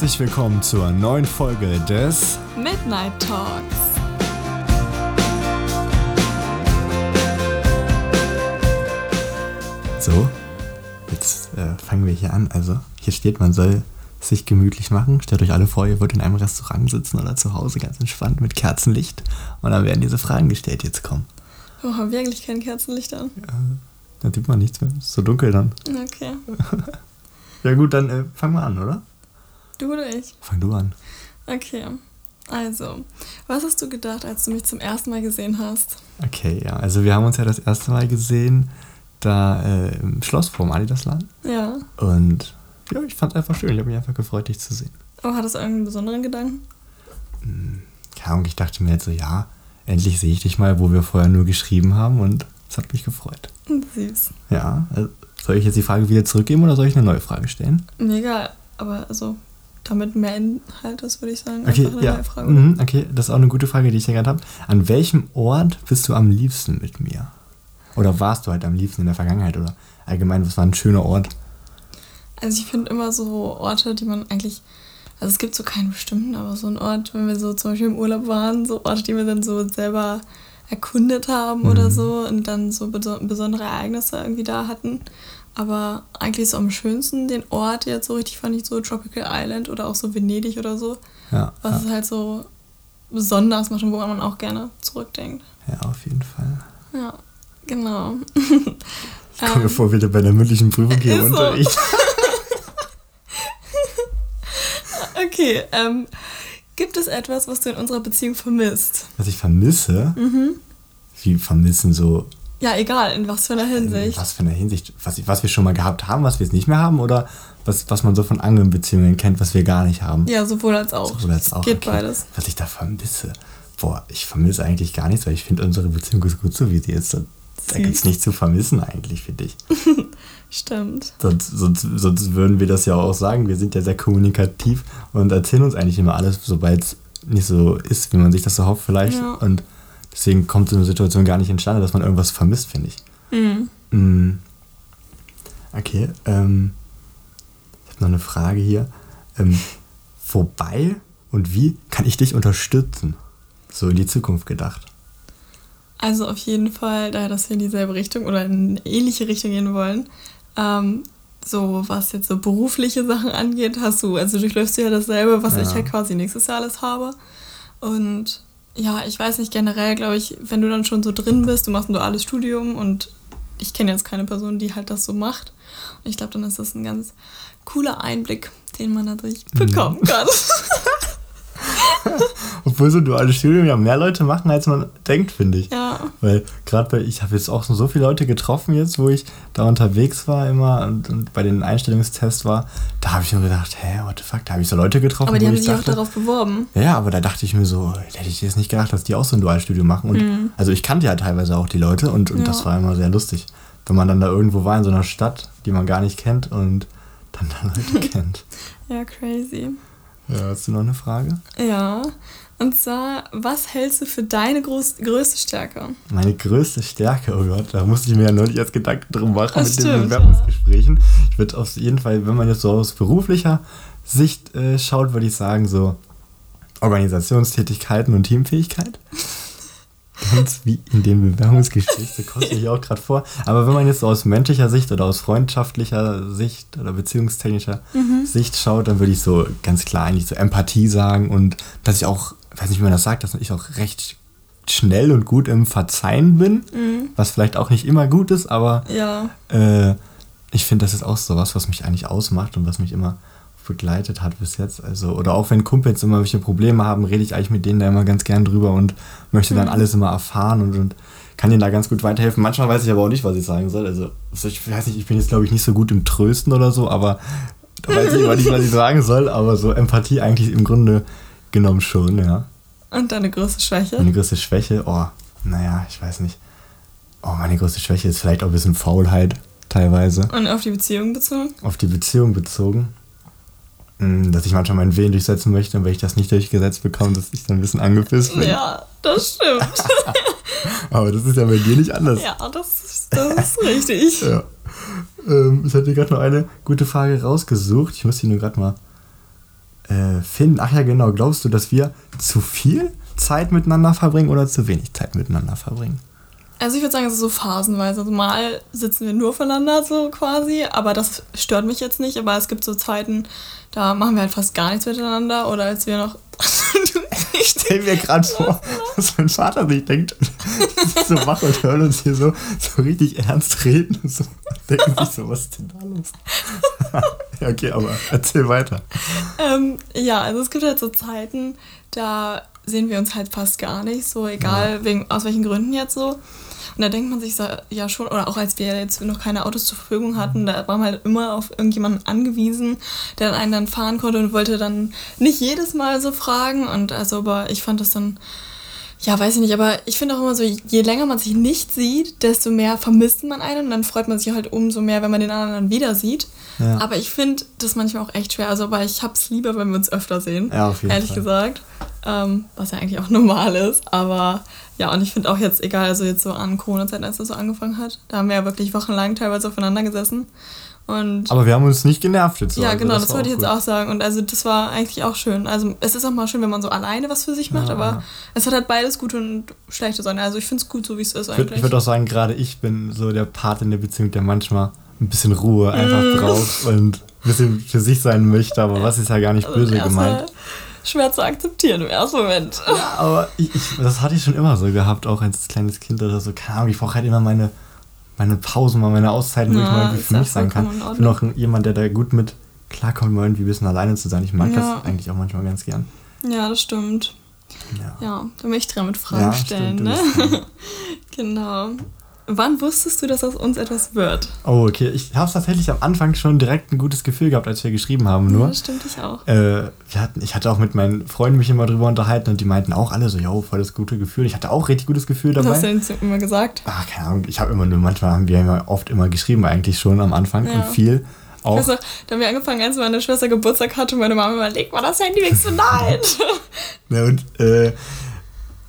Herzlich willkommen zur neuen Folge des Midnight Talks. So, jetzt äh, fangen wir hier an. Also, hier steht, man soll sich gemütlich machen. Stellt euch alle vor, ihr wollt in einem Restaurant sitzen oder zu Hause ganz entspannt mit Kerzenlicht. Und dann werden diese Fragen gestellt, die jetzt kommen. Oh, haben wir eigentlich kein Kerzenlicht an? Ja, dann sieht man nichts mehr. Ist so dunkel dann. Okay. Ja gut, dann äh, fangen wir an, oder? Du oder ich? Fang du an. Okay. Also, was hast du gedacht, als du mich zum ersten Mal gesehen hast? Okay, ja. Also wir haben uns ja das erste Mal gesehen, da äh, im Schloss vorm Adidasland. Ja. Und ja, ich fand es einfach schön. Ich habe mich einfach gefreut, dich zu sehen. Oh, hattest du irgendeinen besonderen Gedanken? Ja, und ich dachte mir jetzt so, ja, endlich sehe ich dich mal, wo wir vorher nur geschrieben haben und es hat mich gefreut. Süß. Ja, also soll ich jetzt die Frage wieder zurückgeben oder soll ich eine neue Frage stellen? Mir egal, aber also damit mehr Inhalt ist, würde ich sagen. Okay, ja. Frage. Mhm, okay, das ist auch eine gute Frage, die ich gerade habe. An welchem Ort bist du am liebsten mit mir? Oder warst du halt am liebsten in der Vergangenheit? Oder allgemein, was war ein schöner Ort? Also ich finde immer so Orte, die man eigentlich, also es gibt so keinen bestimmten, aber so ein Ort, wenn wir so zum Beispiel im Urlaub waren, so Orte, die wir dann so selber erkundet haben oder Mhm. so und dann so beso- besondere Ereignisse irgendwie da hatten. Aber eigentlich so am schönsten den Ort jetzt so richtig fand ich so Tropical Island oder auch so Venedig oder so, Ja, was ja, es halt so besonders macht und woran man auch gerne zurückdenkt. ja auf jeden Fall. Ja, genau. Ich komme mir Ähm, vor, wieder bei der mündlichen Prüfung hier im ist so. Unterricht. Okay, ähm, gibt es etwas, was du in unserer Beziehung vermisst? Was ich vermisse? Mhm. Wie vermissen so Ja, egal, in was für einer In Hinsicht. was für einer Hinsicht? Was, was wir schon mal gehabt haben, was wir jetzt nicht mehr haben? Oder was, was man so von anderen Beziehungen kennt, was wir gar nicht haben? Ja, sowohl als auch. Sowohl als auch. Geht okay. beides. Was ich da vermisse? Boah, ich vermisse eigentlich gar nichts, weil ich finde, unsere Beziehung ist gut so, wie sie ist. Da, gibt es nichts zu vermissen eigentlich, finde ich. Stimmt. Sonst, sonst, sonst würden wir das ja auch sagen. Wir sind ja sehr kommunikativ und erzählen uns eigentlich immer alles, sobald es nicht so ist, wie man sich das so hofft vielleicht. Ja. Und deswegen kommt so eine Situation gar nicht entstanden, dass man irgendwas vermisst, finde ich. Mhm. Mm. Okay, ähm, ich habe noch eine Frage hier. Ähm, wobei und wie kann ich dich unterstützen? So in die Zukunft gedacht. Also auf jeden Fall, daher, dass wir in dieselbe Richtung oder in eine ähnliche Richtung gehen wollen, ähm, so was jetzt so berufliche Sachen angeht, hast du, also durchläufst du ja dasselbe, was Ja. ich halt quasi nächstes Jahr alles habe. Und ja, ich weiß nicht, generell glaube ich, wenn du dann schon so drin bist, du machst ein duales Studium und ich kenne jetzt keine Person, die halt das so macht. Und ich glaube, dann ist das ein ganz cooler Einblick, den man dadurch Mhm. bekommen kann. Obwohl so ein duales Studium ja mehr Leute machen, als man denkt, finde ich. ja. Weil gerade bei, ich habe jetzt auch so viele Leute getroffen jetzt, wo ich da unterwegs war immer und, und bei den Einstellungstests war, da habe ich mir gedacht, hä, what the fuck, da habe ich so Leute getroffen, Aber die haben ich sich auch dachte, darauf beworben. Ja, aber da dachte ich mir so, hätte ich jetzt nicht gedacht, dass die auch so ein Dualstudium machen. Und also ich kannte ja teilweise auch die Leute und, und Ja. das war immer sehr lustig. Wenn man dann da irgendwo war in so einer Stadt, die man gar nicht kennt und dann da Leute kennt. Ja, crazy. Ja, hast du noch eine Frage? Ja, und zwar, was hältst du für deine groß, größte Stärke? Meine größte Stärke, oh Gott, da musste ich mir ja neulich erst Gedanken drum machen Das mit den stimmt, Bewerbungsgesprächen. Ich würde auf jeden Fall, wenn man jetzt so aus beruflicher Sicht äh, schaut, würde ich sagen, so Organisationstätigkeiten und Teamfähigkeit. Ganz wie in dem Bewerbungsgespräch, so kommt mir hier auch gerade vor. Aber wenn man jetzt so aus menschlicher Sicht oder aus freundschaftlicher Sicht oder beziehungstechnischer Sicht schaut, dann würde ich so ganz klar eigentlich so Empathie sagen und dass ich auch, weiß nicht, wie man das sagt, dass ich auch recht schnell und gut im Verzeihen bin, was vielleicht auch nicht immer gut ist, aber Ja, äh, ich finde, das ist auch so was, was mich eigentlich ausmacht und was mich immer begleitet hat bis jetzt. Also, oder auch wenn Kumpels immer welche Probleme haben, rede ich eigentlich mit denen da immer ganz gern drüber und möchte dann alles immer erfahren und, und kann denen da ganz gut weiterhelfen. Manchmal weiß ich aber auch nicht, was ich sagen soll. Also, also ich weiß nicht, ich bin jetzt, glaube ich, nicht so gut im Trösten oder so, aber da weiß ich immer nicht, was ich sagen soll. Aber so Empathie eigentlich im Grunde genommen schon, ja. und deine größte Schwäche? Meine größte Schwäche, oh, naja, ich weiß nicht. Oh, meine größte Schwäche ist vielleicht auch ein bisschen Faulheit teilweise. Und auf die Beziehung bezogen? Auf die Beziehung bezogen. Mm, Dass ich manchmal meinen Willen durchsetzen möchte und wenn ich das nicht durchgesetzt bekomme, dass ich dann ein bisschen angepisst bin. Ja, das stimmt. Aber das ist ja bei dir nicht anders. ja, das, ist- das ist richtig. Ja. Ähm, ich hatte gerade noch eine gute Frage rausgesucht. Ich muss die nur gerade mal äh, Finn, ach ja, genau, glaubst du, dass wir zu viel Zeit miteinander verbringen oder zu wenig Zeit miteinander verbringen? Also ich würde sagen, es ist so phasenweise. Also mal sitzen wir nur voneinander so quasi, aber das stört mich jetzt nicht. Aber es gibt so Zeiten, da machen wir halt fast gar nichts miteinander. Oder als wir noch... ich stelle mir gerade vor, dass mein Vater sich denkt, so wach und hören uns hier so, so richtig ernst reden. Und so denken sich so, was ist denn da los? ja, okay, aber erzähl weiter. Ähm, ja, also es gibt halt so Zeiten, da sehen wir uns halt fast gar nicht, so egal ja. wegen, aus welchen Gründen jetzt so. Und da denkt man sich so, ja schon, oder auch als wir jetzt noch keine Autos zur Verfügung hatten, da war man halt immer auf irgendjemanden angewiesen, der einen dann fahren konnte und wollte dann nicht jedes Mal so fragen. Und also, aber ich fand das dann, ja, weiß ich nicht, aber ich finde auch immer so, je länger man sich nicht sieht, desto mehr vermisst man einen und dann freut man sich halt umso mehr, wenn man den anderen dann wieder sieht. Ja. Aber ich finde das manchmal auch echt schwer. Also, aber ich hab's lieber, wenn wir uns öfter sehen. Ja, auf jeden ehrlich Fall. gesagt. Ähm, was ja eigentlich auch normal ist. Aber ja, und ich finde auch jetzt, egal, also jetzt so an Corona-Zeiten, als das so angefangen hat, da haben wir ja wirklich wochenlang teilweise aufeinander gesessen. Und aber wir haben uns nicht genervt jetzt. Ja, also genau, das, das wollte ich jetzt auch sagen. Und also das war eigentlich auch schön. Also es ist auch mal schön, wenn man so alleine was für sich macht, ja, aber es hat halt beides gute und schlechte Seiten. Also ich finde es gut, so wie es ist eigentlich. Ich würde auch sagen, gerade ich bin so der Part in der Beziehung, der manchmal ein bisschen Ruhe einfach mm. braucht und ein bisschen für sich sein möchte, aber was ist ja gar nicht also böse gemeint schwer zu akzeptieren im ersten Moment. Ja, aber ich, ich, das hatte ich schon immer so gehabt, auch als kleines Kind oder so. Keine Ahnung, ich brauche halt immer meine, meine Pausen, mal meine Auszeiten, wo ja, ich mal irgendwie für mich sein kann. Ich bin auch jemand, der da gut mit klarkommt, mal irgendwie ein bisschen alleine zu sein. Ich mag ja. das eigentlich auch manchmal ganz gern. Ja, das stimmt. Ja, ja da möchte ich dran mit Fragen stellen, stimmt, ne? genau. Wann wusstest du, dass aus uns etwas wird? Oh, okay. Ich habe tatsächlich am Anfang schon direkt ein gutes Gefühl gehabt, als wir geschrieben haben. Nur, ja, stimmt, ich auch. Äh, wir hatten, ich hatte auch mit meinen Freunden mich immer drüber unterhalten und die meinten auch alle so, yo, voll das gute Gefühl. Ich hatte auch richtig gutes Gefühl dabei. Was hast du denn immer gesagt? Ach, keine Ahnung. Ich habe immer nur, manchmal haben wir immer oft immer geschrieben, eigentlich schon am Anfang ja. und viel. Auch. Noch, da haben wir angefangen, als meine Schwester Geburtstag hatte und meine Mama überlegt, mal das Handy weg so nein. ja, und äh,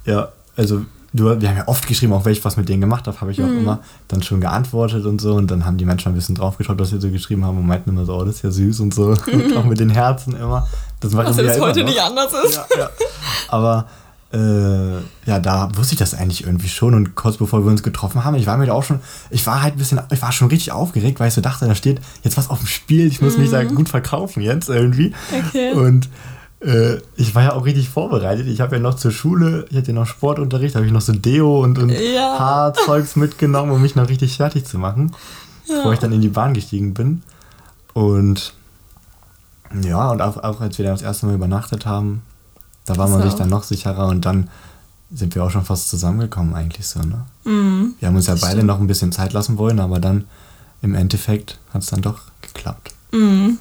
ja, also du, wir haben ja oft geschrieben, auch wenn ich was mit denen gemacht habe, habe ich auch mhm. immer dann schon geantwortet und so. Und dann haben die Menschen ein bisschen draufgeschaut, was wir so geschrieben haben und meinten immer so, oh, das ist ja süß und so. und auch mit den Herzen immer. Das machen wir jetzt ja heute noch. nicht anders ist. Ja, ja. Aber äh, ja, da wusste ich das eigentlich irgendwie schon. Und kurz bevor wir uns getroffen haben, ich war mir da auch schon, ich war halt ein bisschen, ich war schon richtig aufgeregt, weil ich so dachte, da steht jetzt was auf dem Spiel, ich muss mhm. mich da gut verkaufen jetzt irgendwie. Okay. Und ich war ja auch richtig vorbereitet. Ich habe ja noch zur Schule, ich hatte ja noch Sportunterricht, habe ich noch so Deo und, und ja. Haarzeugs mitgenommen, um mich noch richtig fertig zu machen, ja. bevor ich dann in die Bahn gestiegen bin. Und ja, und auch, auch als wir dann das erste Mal übernachtet haben, da war man so. sich dann noch sicherer und dann sind wir auch schon fast zusammengekommen eigentlich so, ne? Mhm, wir haben uns ja beide stimmt. noch ein bisschen Zeit lassen wollen, aber dann im Endeffekt hat es dann doch geklappt. Mhm.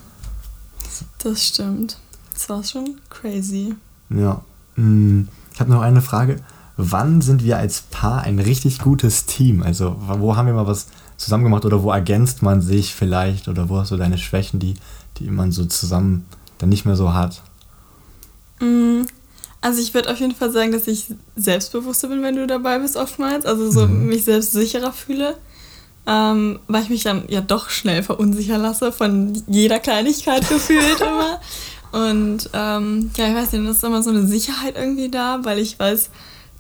Das stimmt. Das war schon crazy. Ja. Hm, ich habe noch eine Frage. Wann sind wir als Paar ein richtig gutes Team? Also, wo haben wir mal was zusammen gemacht oder wo ergänzt man sich vielleicht oder wo hast du deine Schwächen, die, die man so zusammen dann nicht mehr so hat? Mm, also ich würde auf jeden Fall sagen, dass ich selbstbewusster bin, wenn du dabei bist oftmals. Also so mhm. mich selbst sicherer fühle. Ähm, weil ich mich dann ja doch schnell verunsichern lasse von jeder Kleinigkeit gefühlt immer. Und ähm, ja, ich weiß nicht, das ist immer so eine Sicherheit irgendwie da, weil ich weiß,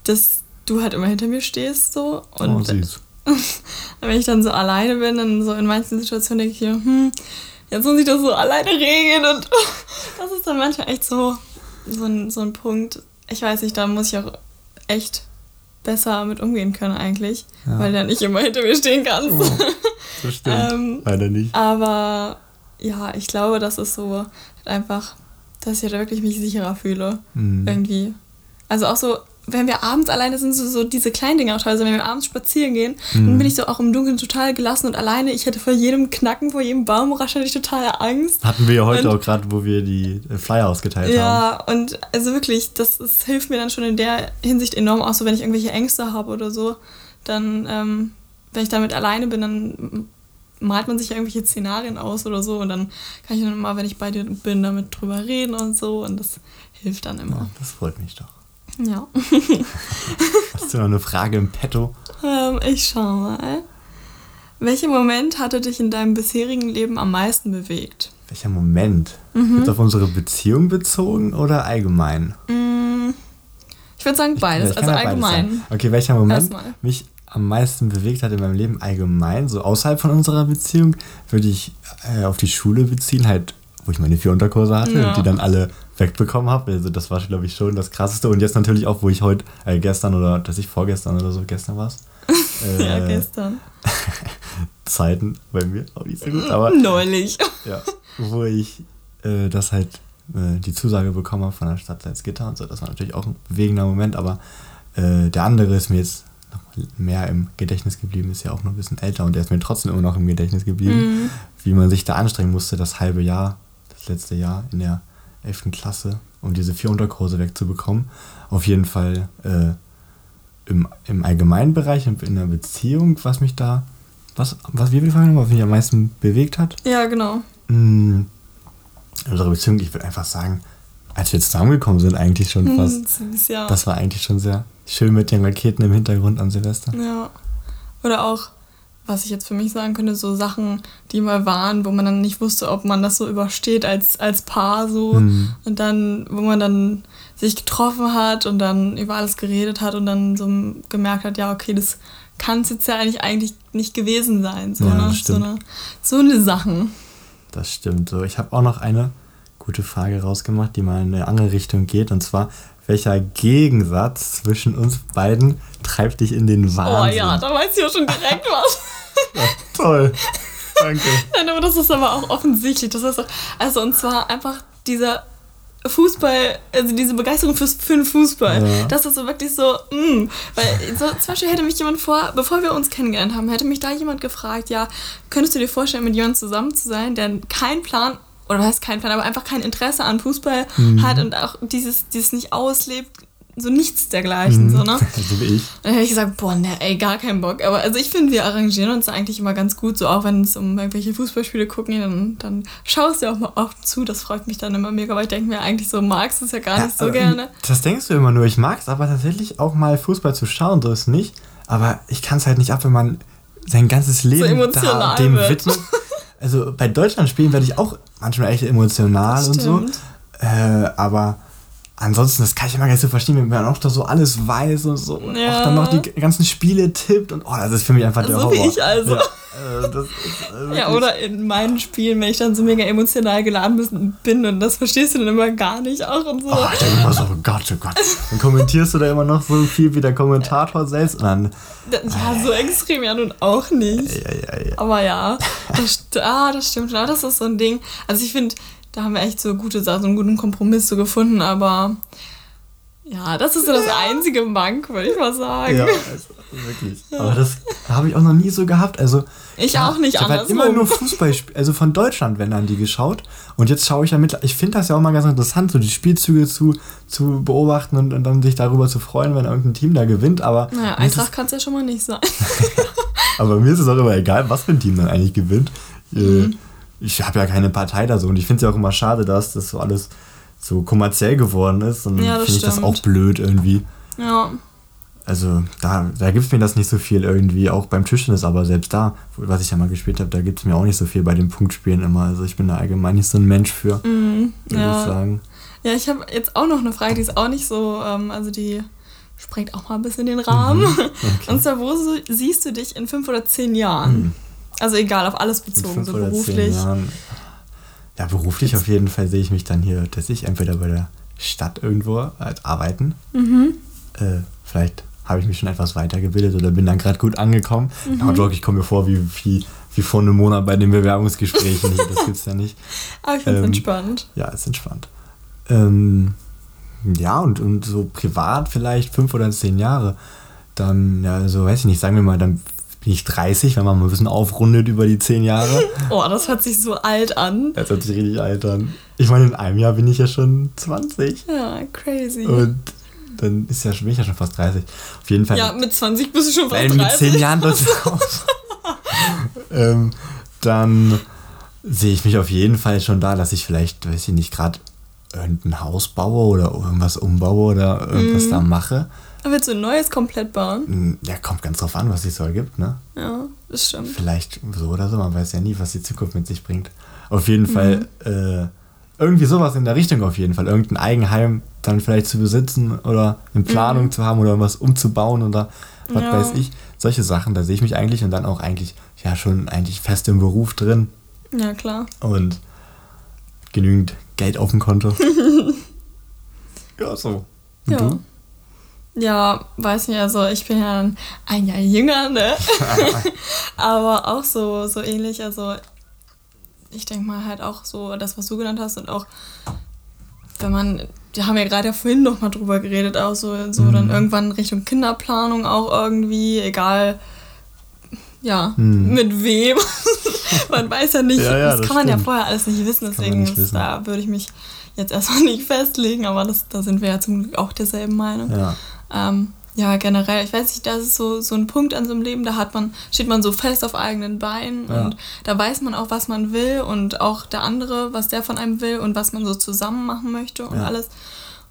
dass du halt immer hinter mir stehst so. Und oh, süß. wenn ich dann so alleine bin, dann so in manchen Situationen denke ich mir, hm, jetzt muss ich das so alleine regeln und das ist dann manchmal echt so, so ein, so ein Punkt. Ich weiß nicht, da muss ich auch echt besser mit umgehen können eigentlich, ja. weil ja nicht immer hinter mir stehen kannst. Oh, stimmt. ähm, Leider nicht. Aber ja, ich glaube, das ist so einfach, dass ich da wirklich mich sicherer fühle. Mhm. Irgendwie. Also auch so, wenn wir abends alleine sind, so, so diese kleinen Dinge auch teilweise, wenn wir abends spazieren gehen, mhm. dann bin ich so auch im Dunkeln total gelassen und alleine. Ich hätte vor jedem Knacken, vor jedem Baumrasch hatte ich total Angst. Hatten wir ja heute und, auch gerade, wo wir die äh, Flyer ausgeteilt ja, haben. Ja, und also wirklich, das, das, hilft mir dann schon in der Hinsicht enorm, auch so wenn ich irgendwelche Ängste habe oder so, dann, ähm, wenn ich damit alleine bin, dann malt man sich irgendwelche Szenarien aus oder so und dann kann ich dann immer, wenn ich bei dir bin, damit drüber reden und so und das hilft dann immer. Ja, das freut mich doch. Ja. Hast du noch eine Frage im Petto? Ähm, ich schau mal. Welcher Moment hatte dich in deinem bisherigen Leben am meisten bewegt? Welcher Moment? Mhm. Ist auf unsere Beziehung bezogen oder allgemein? Mm, ich würde sagen beides, also allgemein. Beides okay, welcher Moment Erstmal. mich am meisten bewegt hat in meinem Leben allgemein, so außerhalb von unserer Beziehung, würde ich äh, auf die Schule beziehen, halt, wo ich meine vier Unterkurse hatte ja. und die dann alle wegbekommen habe. Also das war, glaube ich, schon das Krasseste. Und jetzt natürlich auch, wo ich heute, äh, gestern oder, dass ich vorgestern oder so, gestern war es. Äh, ja, gestern. Zeiten bei mir auch nicht so gut, aber. Neulich. Ja, wo ich äh, das halt äh, die Zusage bekommen habe von der Stadt Salzgitter und so. Das war natürlich auch ein bewegender Moment, aber äh, der andere ist mir jetzt mehr im Gedächtnis geblieben, ist ja auch noch ein bisschen älter und der ist mir trotzdem immer noch im Gedächtnis geblieben, mhm. wie man sich da anstrengen musste, das halbe Jahr, das letzte Jahr in der 11. Klasse, um diese vier Unterkurse wegzubekommen. Auf jeden Fall äh, im, im allgemeinen Bereich und in der Beziehung, was mich da, was, was wir fragen, was mich am meisten bewegt hat. Ja, genau. Mm, in unserer Beziehung, ich würde einfach sagen, als wir zusammengekommen sind, eigentlich schon hm, fast. Ja. Das war eigentlich schon sehr schön mit den Raketen im Hintergrund an Silvester. Ja. Oder auch, was ich jetzt für mich sagen könnte, so Sachen, die mal waren, wo man dann nicht wusste, ob man das so übersteht als, als Paar so. Mhm. Und dann, wo man dann sich getroffen hat und dann über alles geredet hat und dann so gemerkt hat, ja, okay, das kann es jetzt ja eigentlich, eigentlich nicht gewesen sein. So, ja, ne? so, eine, so eine Sachen. Das stimmt. So, ich habe auch noch eine gute Frage rausgemacht, die mal in eine andere Richtung geht. Und zwar, welcher Gegensatz zwischen uns beiden treibt dich in den Wahnsinn? Oh ja, da weiß ich auch schon direkt was. ja, toll. Danke. Nein, aber das ist aber auch offensichtlich. Das ist auch, also und zwar einfach dieser Fußball, also diese Begeisterung fürs, für den Fußball. Ja. Das ist so wirklich so, mh. Mm. Weil so, zum Beispiel hätte mich jemand vor, bevor wir uns kennengelernt haben, hätte mich da jemand gefragt, ja, könntest du dir vorstellen, mit jemandem zusammen zu sein, der keinen Plan, oder was heißt keinen Plan, aber einfach kein Interesse an Fußball mhm. hat und auch dieses, dieses nicht auslebt, so nichts dergleichen, mhm. so, ne? So wie ich. Dann hätte ich gesagt, boah, ne, ey, gar keinen Bock. Aber also ich finde, wir arrangieren uns eigentlich immer ganz gut, so auch wenn es um irgendwelche Fußballspiele gucken, dann, dann schaust du auch mal oft zu. Das freut mich dann immer mega, weil ich denke mir eigentlich so, magst du es ja gar ja, nicht so gerne. Das denkst du immer nur, ich mag es aber tatsächlich auch mal Fußball zu schauen, so ist nicht. Aber ich kann es halt nicht ab, wenn man sein ganzes Leben so da, dem wird. widmet. Also bei Deutschland spielen werde ich auch manchmal echt emotional und so. Äh, aber ansonsten, das kann ich immer gar nicht so verstehen, wenn man auch da so alles weiß und so. Und auch dann noch die ganzen Spiele tippt und oh, das ist für mich einfach der so Horror. So wie ich also. Ja, äh, ist, äh, ja, oder in meinen Spielen, wenn ich dann so mega emotional geladen bin und das verstehst du dann immer gar nicht auch und so. Oh, ich denke immer so, oh Gott, oh Gott. Dann kommentierst du da immer noch so viel wie der Kommentator selbst und dann. Ja, so extrem ja nun auch nicht. Ja, ja, ja. Aber ja, das, ah, das stimmt. Ja, das ist so ein Ding. Also ich finde da haben wir echt so gute Sachen, so einen guten Kompromiss so gefunden, aber ja, das ist so das einzige Mank, würde ich mal sagen. Ja, also, wirklich. Ja. Aber das habe ich auch noch nie so gehabt. Also, ich ja, auch nicht Ich habe halt immer nur Fußball, also von Deutschland, wenn dann die geschaut. Und jetzt schaue ich ja mit, ich finde das ja auch mal ganz interessant, so die Spielzüge zu, zu beobachten und, und dann sich darüber zu freuen, wenn irgendein Team da gewinnt. Aber naja, Eintracht kann es ja schon mal nicht sein. aber mir ist es auch immer egal, was für ein Team dann eigentlich gewinnt. Äh, mhm ich habe ja keine Partei da so und ich finde es ja auch immer schade, dass das so alles so kommerziell geworden ist und ja, finde ich das auch blöd irgendwie. Ja. Also da, da gibt es mir das nicht so viel irgendwie, auch beim Tischtennis, aber selbst da, was ich ja mal gespielt habe, da gibt es mir auch nicht so viel bei den Punktspielen immer. Also ich bin da allgemein nicht so ein Mensch für, mm, würde ja. ich sagen. Ja, ich habe jetzt auch noch eine Frage, die ist auch nicht so, ähm, also die sprengt auch mal ein bisschen den Rahmen. Mhm, okay. Und zwar, wo siehst du dich in fünf oder zehn Jahren? Mhm. Also egal, auf alles bezogen, so beruflich. Ja, beruflich auf jeden Fall sehe ich mich dann hier tatsächlich entweder bei der Stadt irgendwo als arbeiten. Mhm. Äh, vielleicht habe ich mich schon etwas weitergebildet oder bin dann gerade gut angekommen. Mhm. Aber ich komme mir vor wie, wie, wie vor einem Monat bei den Bewerbungsgesprächen. hier. Das gibt es ja nicht. Aber ich finde es ähm, entspannt. Ja, ist entspannt. Ähm, ja, und, und so privat vielleicht fünf oder zehn Jahre. Dann, ja, so weiß ich nicht, sagen wir mal, dann bin ich 30, wenn man mal ein bisschen aufrundet über die 10 Jahre. Oh, das hört sich so alt an. Das hört sich richtig alt an. Ich meine, in einem Jahr bin ich ja schon 20. Ja, crazy. Und dann ist ja, bin ich ja schon fast 30. Auf jeden Fall. Ja, mit 20 bist du schon fast 30. Mit 10 Jahren dort raus. ähm, dann sehe ich mich auf jeden Fall schon da, dass ich vielleicht, weiß ich nicht, gerade irgendein Haus baue oder irgendwas umbaue oder irgendwas Mhm. da mache. Willst du ein neues komplett bauen? Hm, Ja, kommt ganz drauf an, was sich so ergibt, ne? Ja, das stimmt. Vielleicht so oder so, man weiß ja nie, was die Zukunft mit sich bringt. Auf jeden Mhm. Fall äh, irgendwie sowas in der Richtung auf jeden Fall. Irgendein Eigenheim dann vielleicht zu besitzen oder in Planung zu haben oder was umzubauen oder was Mhm. Ja. weiß ich. Solche Sachen, da sehe ich mich eigentlich und dann auch eigentlich, ja, schon eigentlich fest im Beruf drin Ja, klar. und genügend Geld auf dem Konto. ja, so. Und Ja. du? Ja, weiß nicht, also ich bin ja ein Jahr jünger, ne? Aber auch so, so ähnlich, also ich denke mal halt auch so das, was du genannt hast und auch, wenn man, wir haben ja gerade ja vorhin noch mal drüber geredet, auch so, so Mhm. dann irgendwann Richtung Kinderplanung auch irgendwie, egal, ja, Mhm. mit wem. man weiß ja nicht, Ja, ja, das, das kann man ja vorher alles nicht wissen, deswegen nicht wissen. da würde ich mich jetzt erstmal nicht festlegen, aber das, da sind wir ja zum Glück auch derselben Meinung. Ja. Ähm, ja, generell, ich weiß nicht, das ist so, so ein Punkt an so einem Leben, da hat man, steht man so fest auf eigenen Beinen Ja. und da weiß man auch, was man will und auch der andere, was der von einem will und was man so zusammen machen möchte und Ja. alles.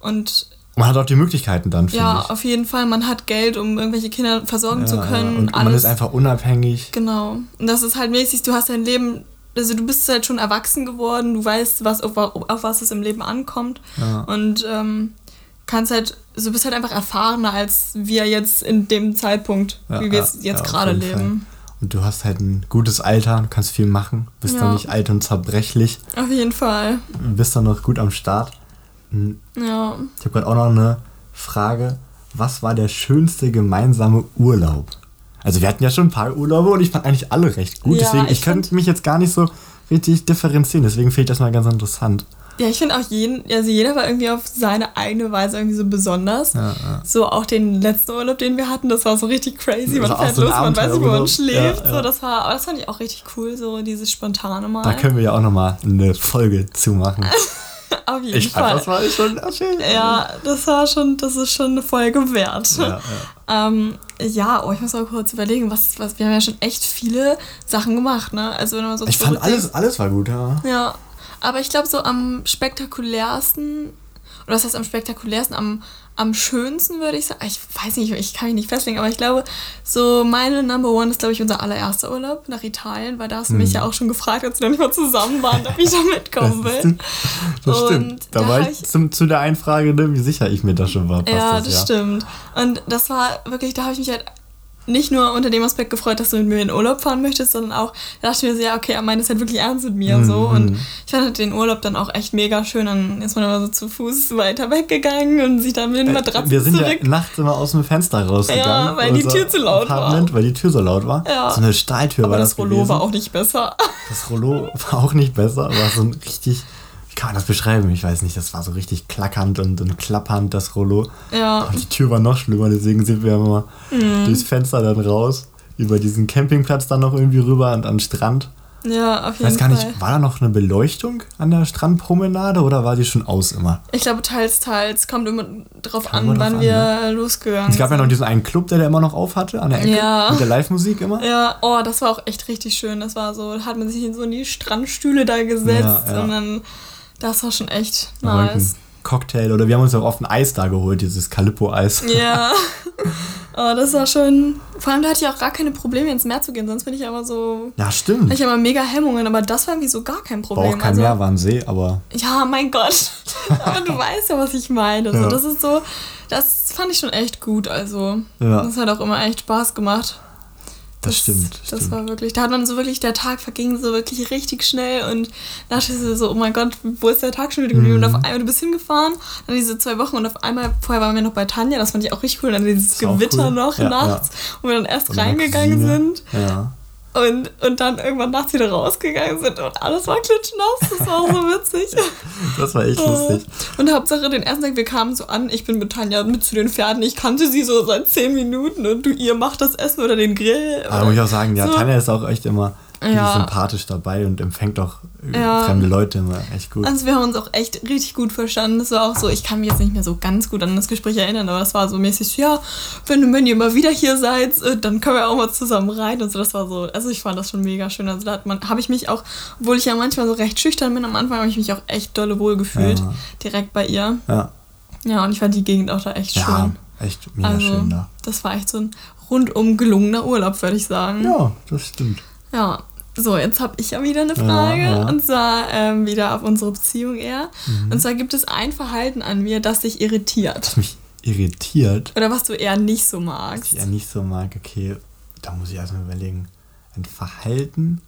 Und Man hat auch die Möglichkeiten dann, finde ja, ich. auf jeden Fall, man hat Geld, um irgendwelche Kinder versorgen Ja, zu können. Und man ist einfach unabhängig. Genau. Und das ist halt mäßig, du hast dein Leben, also du bist halt schon erwachsen geworden, du weißt, was, auf, auf was es im Leben ankommt. Ja. Und ähm, kannst halt, du bist halt einfach erfahrener als wir jetzt in dem Zeitpunkt, Ja, wie wir jetzt ja, gerade Fall. leben. Und du hast halt ein gutes Alter, du kannst viel machen, bist Ja. dann nicht alt und zerbrechlich, Auf jeden Fall. bist dann noch gut am Start. Hm, Ja. Ich habe gerade auch noch eine Frage. Was war der schönste gemeinsame Urlaub? Also wir hatten ja schon ein paar Urlaube und ich fand eigentlich alle recht gut. Ja, deswegen, ich, ich könnte mich jetzt gar nicht so richtig differenzieren. Deswegen finde ich das mal ganz interessant. Ja, ich finde auch jeden, also jeder war irgendwie auf seine eigene Weise irgendwie so besonders. Ja, ja. So auch den letzten Urlaub, den wir hatten, das war so richtig crazy. Man fährt so los, man weiß nicht, wo man schläft. Ja, So, ja. das war, das fand ich auch richtig cool, so dieses spontane Mal. Da können wir ja auch nochmal eine Folge zu machen. Auf jeden Ich fand, Fall. das war schon schön. Ja, das war schon, das ist schon eine Folge wert. Ja, Ähm, ja, oh, ich muss mal kurz überlegen, was, was, wir haben ja schon echt viele Sachen gemacht, ne? Also wenn man so Ich fand alles, alles war gut, ja. Ja, aber ich glaube so am spektakulärsten, oder was heißt am spektakulärsten, am, am schönsten würde ich sagen, ich weiß nicht, ich kann mich nicht festlegen, aber ich glaube, so meine Number One ist, glaube ich, unser allererster Urlaub nach Italien, weil da hast du mich ja auch schon gefragt, als wir noch nicht mal zusammen waren, ob ich da mitkommen will. das Und stimmt. Da, da war ich zum, zu der einen Frage, ne, wie sicher ich mir das schon war. Ja, das, das stimmt. Und das war wirklich, da habe ich mich halt nicht nur unter dem Aspekt gefreut, dass du mit mir in Urlaub fahren möchtest, sondern auch, da dachte ich mir so, ja, okay, er meint es halt wirklich ernst mit mir Mhm. so. Und ich fand halt den Urlaub dann auch echt mega schön. Dann ist man immer so zu Fuß weiter weggegangen und sich dann mit den Matratzen Äh, Wir sind zurück. ja nachts immer aus dem Fenster rausgegangen. Ja, weil die Tür zu laut war. Apartment, Weil die Tür so laut war. Ja. So eine Stahltür aber war das das Rollo gewesen. war auch nicht besser. Das Rollo war auch nicht besser, aber so ein richtig, kann man das beschreiben? Ich weiß nicht, das war so richtig klackernd und, und klappernd, das Rollo. Ja, Und die Tür war noch schlimmer, deswegen sind wir immer Mhm. durchs Fenster dann raus, über diesen Campingplatz dann noch irgendwie rüber und an den Strand. ja, auf Ich jeden weiß gar Fall. nicht, war da noch eine Beleuchtung an der Strandpromenade oder war die schon aus immer? Ich glaube, teils, teils. Kommt immer drauf Kam an, wann an, wir losgegangen Es gab ja noch sind. diesen einen Club, der, der immer noch auf hatte, an der Ecke, Ja. mit der Live-Musik immer. Ja, oh, das war auch echt richtig schön. Das war so, da hat man sich in so in die Strandstühle da gesetzt Ja, ja. und dann, das war schon echt nice. Cocktail oder wir haben uns auch oft ein Eis da geholt, dieses Calippo-Eis. Ja. oh, das war schon. Vor allem, da hatte ich auch gar keine Probleme, ins Meer zu gehen. Sonst bin ich aber so. Ja, stimmt. Ich habe immer mega Hemmungen, aber das war irgendwie so gar kein War Problem. auch kein also, Meer, war ein See, aber Ja, mein Gott. aber du weißt ja, was ich meine. So, Ja. Das ist so. Das fand ich schon echt gut. Also, Ja. das hat auch immer echt Spaß gemacht. Das, stimmt. Das stimmt. war wirklich, da hat man so wirklich, der Tag verging so wirklich richtig schnell und da dachte ich so, oh mein Gott, wo ist der Tag schon wieder geblieben? Mhm. Und auf einmal, du bist hingefahren, dann diese zwei Wochen und auf einmal, vorher waren wir noch bei Tanja, das fand ich auch richtig cool, und dann dieses Gewitter cool. noch Ja, nachts, wo wir dann erst Und reingegangen sind Ja. Und, und dann irgendwann nachts wieder rausgegangen sind und alles war klitschnass, das war so witzig. Das war echt lustig. Und Hauptsache, den ersten Tag, wir kamen so an, ich bin mit Tanja mit zu den Pferden, ich kannte sie so seit zehn Minuten und du, ihr macht das Essen oder den Grill. Aber muss ich auch sagen, ja, so. Tanja ist auch echt immer ja. sympathisch dabei und empfängt auch äh, ja. fremde Leute immer echt gut. Also wir haben uns auch echt richtig gut verstanden. Das war auch so, ich kann mich jetzt nicht mehr so ganz gut an das Gespräch erinnern, aber es war so mäßig, ja, wenn, wenn ihr mal wieder hier seid, äh, dann können wir auch mal zusammen rein und so. Das war so, also ich fand das schon mega schön. Also da hat man, habe ich mich auch, obwohl ich ja manchmal so recht schüchtern bin, am Anfang habe ich mich auch echt dolle wohl gefühlt, ja. direkt bei ihr. Ja. Ja, und ich fand die Gegend auch da echt schön. Ja, echt mega also, schön da. Das war echt so ein rundum gelungener Urlaub, würde ich sagen. Ja, das stimmt. Ja, so, jetzt habe ich ja wieder eine Frage. Ja, ja. Und zwar ähm, wieder auf unsere Beziehung eher. Mhm. Und zwar gibt es ein Verhalten an mir, das dich irritiert. Das mich irritiert? Oder was du eher nicht so magst. Was ich eher nicht so mag, okay. Da muss ich erstmal überlegen. Ein Verhalten,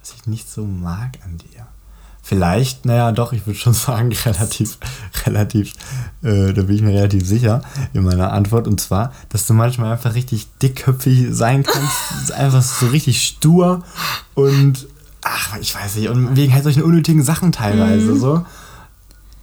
was ich nicht so mag an dir. Vielleicht, naja, doch, ich würde schon sagen, relativ, relativ, äh, da bin ich mir relativ sicher in meiner Antwort. Und zwar, dass du manchmal einfach richtig dickköpfig sein kannst. einfach so richtig stur und, ach, ich weiß nicht, und wegen halt solchen unnötigen Sachen teilweise mhm. so.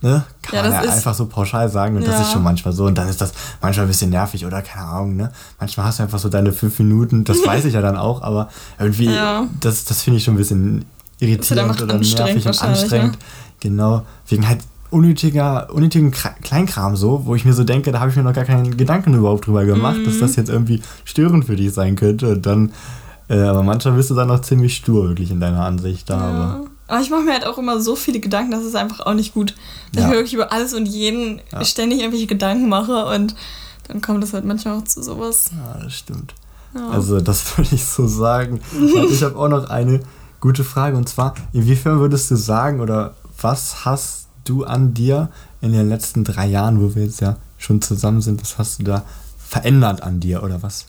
Ne? Kann ja, man ja einfach so pauschal sagen und ja. das ist schon manchmal so und dann ist das manchmal ein bisschen nervig oder keine Ahnung, ne? Manchmal hast du einfach so deine fünf Minuten, das weiß ich ja dann auch, aber irgendwie, ja. das, das finde ich schon ein bisschen irritierend oder nervig und anstrengend. Ne? Genau, wegen halt unnötiger, unnötigen Kleinkram so, wo ich mir so denke, da habe ich mir noch gar keinen Gedanken überhaupt drüber gemacht, mhm. dass das jetzt irgendwie störend für dich sein könnte. Und dann, äh, aber manchmal bist du dann noch ziemlich stur wirklich in deiner Ansicht da. Ja. Aber. aber ich mache mir halt auch immer so viele Gedanken, das ist einfach auch nicht gut. Dass ja. ich mir wirklich über alles und jeden ja. ständig irgendwelche Gedanken mache und dann kommt das halt manchmal auch zu sowas. Ja, das stimmt. Also das würde ich so sagen. ich habe auch noch eine, Gute Frage. Und zwar, inwiefern würdest du sagen oder was hast du an dir in den letzten drei Jahren, wo wir jetzt ja schon zusammen sind, was hast du da verändert an dir oder was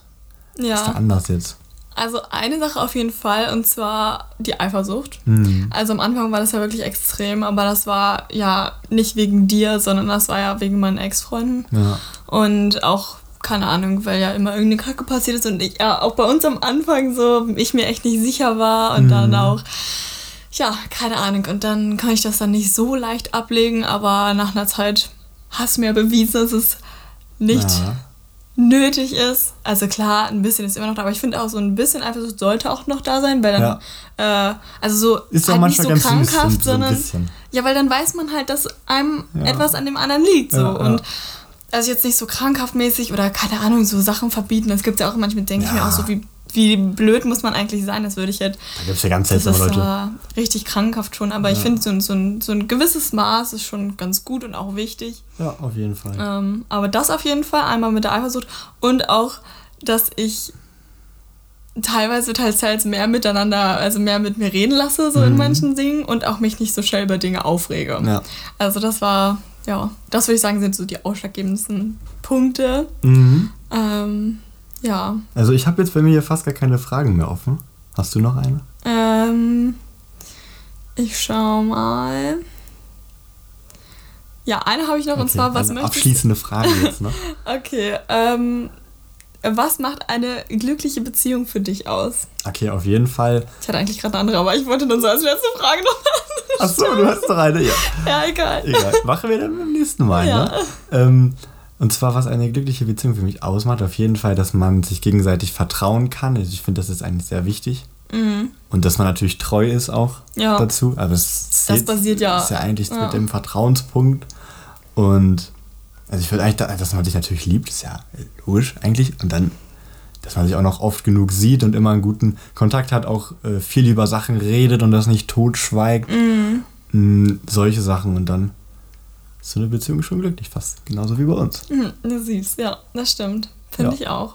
ja. ist da anders jetzt? Also eine Sache auf jeden Fall und zwar die Eifersucht. Mhm. Also am Anfang war das ja wirklich extrem, aber das war ja nicht wegen dir, sondern das war ja wegen meinen Ex-Freunden. Ja. Und auch keine Ahnung, weil ja immer irgendeine Kacke passiert ist und ich ja auch bei uns am Anfang so, ich mir echt nicht sicher war und mhm. dann auch, ja, keine Ahnung. Und dann kann ich das dann nicht so leicht ablegen, aber nach einer Zeit hast du mir bewiesen, dass es nicht ja. nötig ist. Also klar, ein bisschen ist immer noch da, aber ich finde auch so ein bisschen einfach so sollte auch noch da sein, weil dann, ja. äh, also so ist halt nicht so krankhaft, sondern, so ja, weil dann weiß man halt, dass einem etwas an dem anderen liegt, so und also jetzt nicht so krankhaft mäßig oder keine Ahnung, so Sachen verbieten. Das gibt es ja auch manchmal, denke ja. ich mir auch so, wie, wie blöd muss man eigentlich sein, das würde ich halt. Da gibt es ja ganz seltsame Leute. Äh, richtig krankhaft schon, aber ja. ich finde, so, so, ein, so ein gewisses Maß ist schon ganz gut und auch wichtig. Ja, auf jeden Fall. Ähm, aber das auf jeden Fall, einmal mit der Eifersucht und auch, dass ich teilweise teils teils mehr miteinander, also mehr mit mir reden lasse, so mhm. in manchen Dingen und auch mich nicht so schnell über Dinge aufrege. Ja. Also das war ja, das würde ich sagen, sind so die ausschlaggebendsten Punkte. Mhm. Ähm, ja. Also ich habe jetzt bei mir hier fast gar keine Fragen mehr offen. Hast du noch eine? Ähm, ich schau mal. Ja, eine habe ich noch okay, und zwar, was möchtest Abschließende Frage jetzt noch. okay, ähm, was macht eine glückliche Beziehung für dich aus? Okay, auf jeden Fall. Ich hatte eigentlich gerade eine andere, aber ich wollte dann so als letzte Frage noch Achso, du hast noch eine, ja. Ja, egal. Egal. Machen wir dann beim nächsten Mal, ja. ne? Ähm, und zwar, was eine glückliche Beziehung für mich ausmacht, auf jeden Fall, dass man sich gegenseitig vertrauen kann. Also ich finde, das ist eigentlich sehr wichtig. Mhm. Und dass man natürlich treu ist auch ja. dazu. Aber es das basiert ja. ist ja eigentlich ja. mit dem Vertrauenspunkt. Und also ich würde eigentlich, dass man sich natürlich liebt, ist ja logisch eigentlich. Und dann dass man sich auch noch oft genug sieht und immer einen guten Kontakt hat, auch äh, viel über Sachen redet und das nicht totschweigt. Mhm. Mhm, solche Sachen und dann ist so eine Beziehung schon glücklich, fast genauso wie bei uns. Mhm, du siehst, ja, das stimmt. Finde ja. ich auch.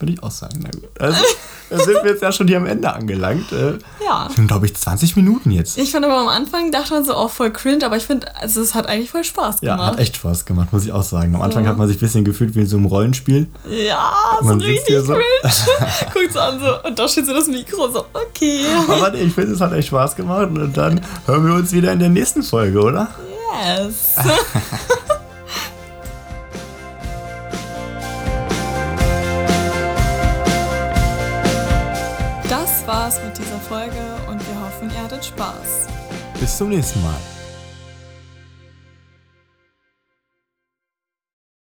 Würde ich auch sagen. Na gut. Also, da sind wir jetzt ja schon hier am Ende angelangt. Äh, ja. Schon, glaube ich, 20 Minuten jetzt. Ich fand aber am Anfang, dachte man so, oh, voll cringe, aber ich finde, also es hat eigentlich voll Spaß gemacht. Ja, hat echt Spaß gemacht, muss ich auch sagen. Am Anfang ja. hat man sich ein bisschen gefühlt wie in so einem Rollenspiel. Ja, man so richtig so. cringe. Guckt so an so, und da steht so das Mikro, so, okay. Aber ich finde, es hat echt Spaß gemacht und dann hören wir uns wieder in der nächsten Folge, oder? Yes. war's mit dieser Folge und wir hoffen, ihr hattet Spaß. Bis zum nächsten Mal.